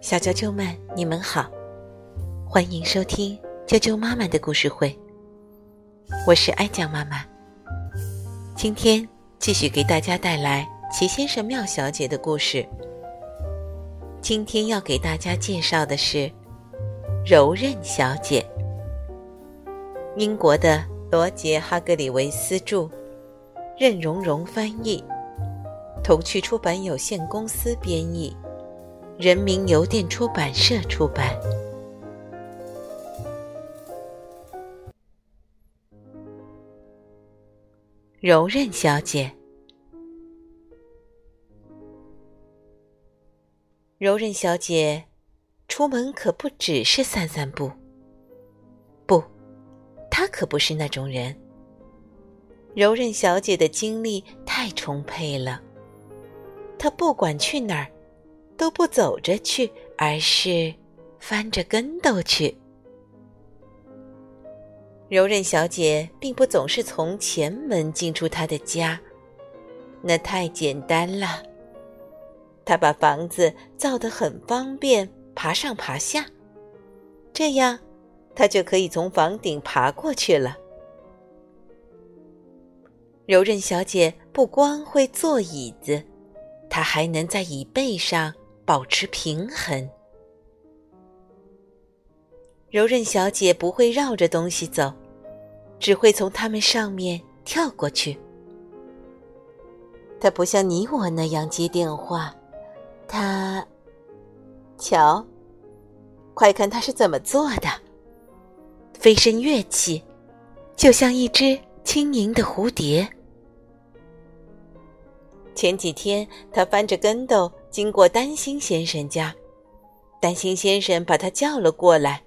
小啾啾们，你们好，欢迎收听啾啾妈妈的故事会。我是爱酱妈妈，今天继续给大家带来齐先生、妙小姐的故事。今天要给大家介绍的是柔韧小姐，英国的罗杰·哈格里维斯著，任蓉蓉翻译。童趣出版有限公司编译，人民邮电出版社出版。柔韧小姐，柔韧小姐，出门可不只是散散步。不，她可不是那种人。柔韧小姐的精力太充沛了。他不管去哪儿，都不走着去，而是翻着跟斗去。柔韧小姐并不总是从前门进出她的家，那太简单了。她把房子造得很方便，爬上爬下，这样她就可以从房顶爬过去了。柔韧小姐不光会坐椅子。他还能在椅背上保持平衡。柔韧小姐不会绕着东西走，只会从它们上面跳过去。她不像你我那样接电话，她，瞧，快看她是怎么做的！飞身跃起，就像一只轻盈的蝴蝶。前几天，他翻着跟斗经过丹心先生家，丹心先生把他叫了过来。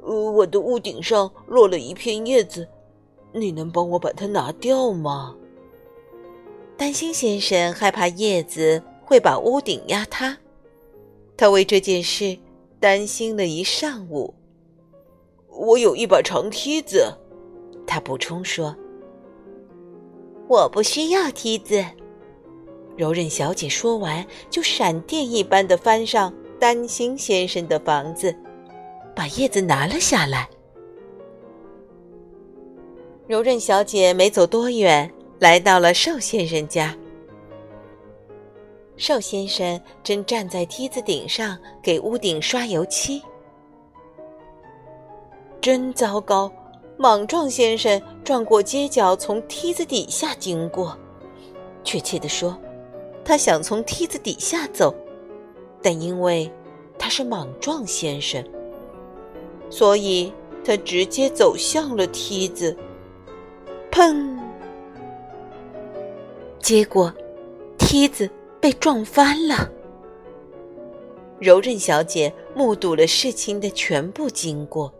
我的屋顶上落了一片叶子，你能帮我把它拿掉吗？丹心先生害怕叶子会把屋顶压塌，他为这件事担心了一上午。我有一把长梯子，他补充说：“我不需要梯子。”柔韧小姐说完，就闪电一般的翻上丹心先生的房子，把叶子拿了下来。柔韧小姐没走多远，来到了瘦先生家。瘦先生正站在梯子顶上给屋顶刷油漆。真糟糕！莽撞先生转过街角，从梯子底下经过。确切地说。他想从梯子底下走，但因为他是莽撞先生，所以他直接走向了梯子。砰！结果梯子被撞翻了。柔韧小姐目睹了事情的全部经过，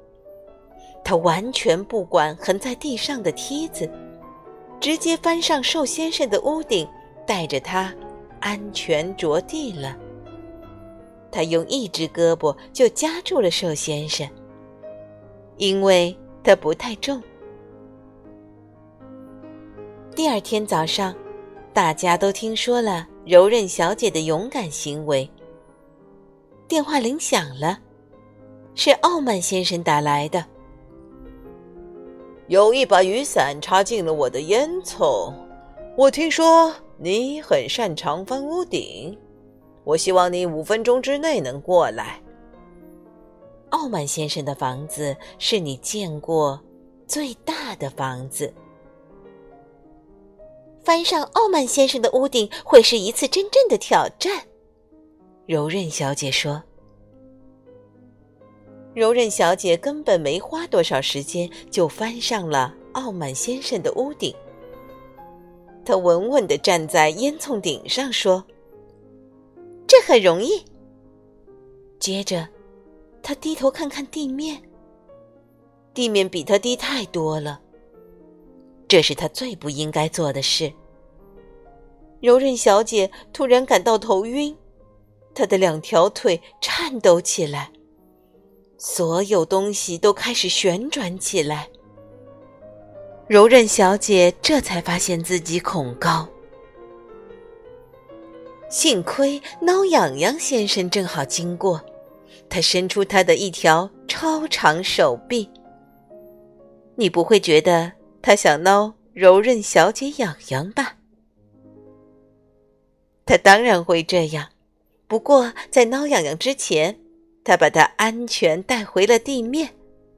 她完全不管横在地上的梯子，直接翻上瘦先生的屋顶，带着他。安全着地了。他用一只胳膊就夹住了瘦先生，因为他不太重。第二天早上，大家都听说了柔韧小姐的勇敢行为。电话铃响了，是傲慢先生打来的。有一把雨伞插进了我的烟囱，我听说。你很擅长翻屋顶，我希望你五分钟之内能过来。傲慢先生的房子是你见过最大的房子，翻上傲慢先生的屋顶会是一次真正的挑战。柔韧小姐说：“柔韧小姐根本没花多少时间就翻上了傲慢先生的屋顶。”他稳稳地站在烟囱顶上，说：“这很容易。”接着，他低头看看地面，地面比他低太多了。这是他最不应该做的事。柔韧小姐突然感到头晕，她的两条腿颤抖起来，所有东西都开始旋转起来。柔韧小姐这才发现自己恐高。幸亏挠痒痒先生正好经过，他伸出他的一条超长手臂。你不会觉得他想挠柔韧小姐痒痒吧？他当然会这样，不过在挠痒痒之前，他把它安全带回了地面。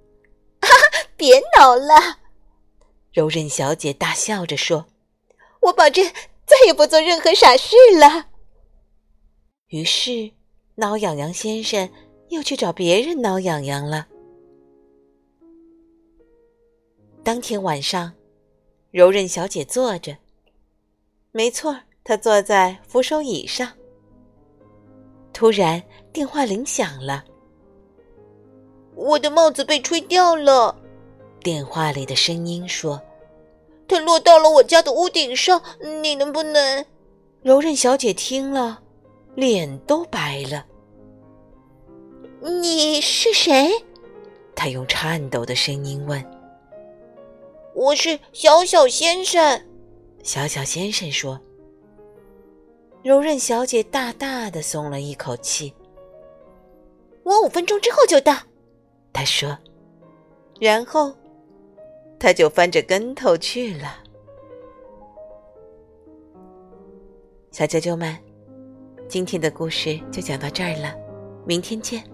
哈哈，别挠了！柔韧小姐大笑着说：“我保证再也不做任何傻事了。”于是，挠痒痒先生又去找别人挠痒痒了。当天晚上，柔韧小姐坐着，没错，她坐在扶手椅上。突然，电话铃响了。我的帽子被吹掉了。电话里的声音说：“它落到了我家的屋顶上，你能不能？”柔韧小姐听了，脸都白了。“你是谁？”她用颤抖的声音问。“我是小小先生。”小小先生说。柔韧小姐大大的松了一口气。“我五分钟之后就到。”她说，然后。他就翻着跟头去了。小啾啾们，今天的故事就讲到这儿了，明天见。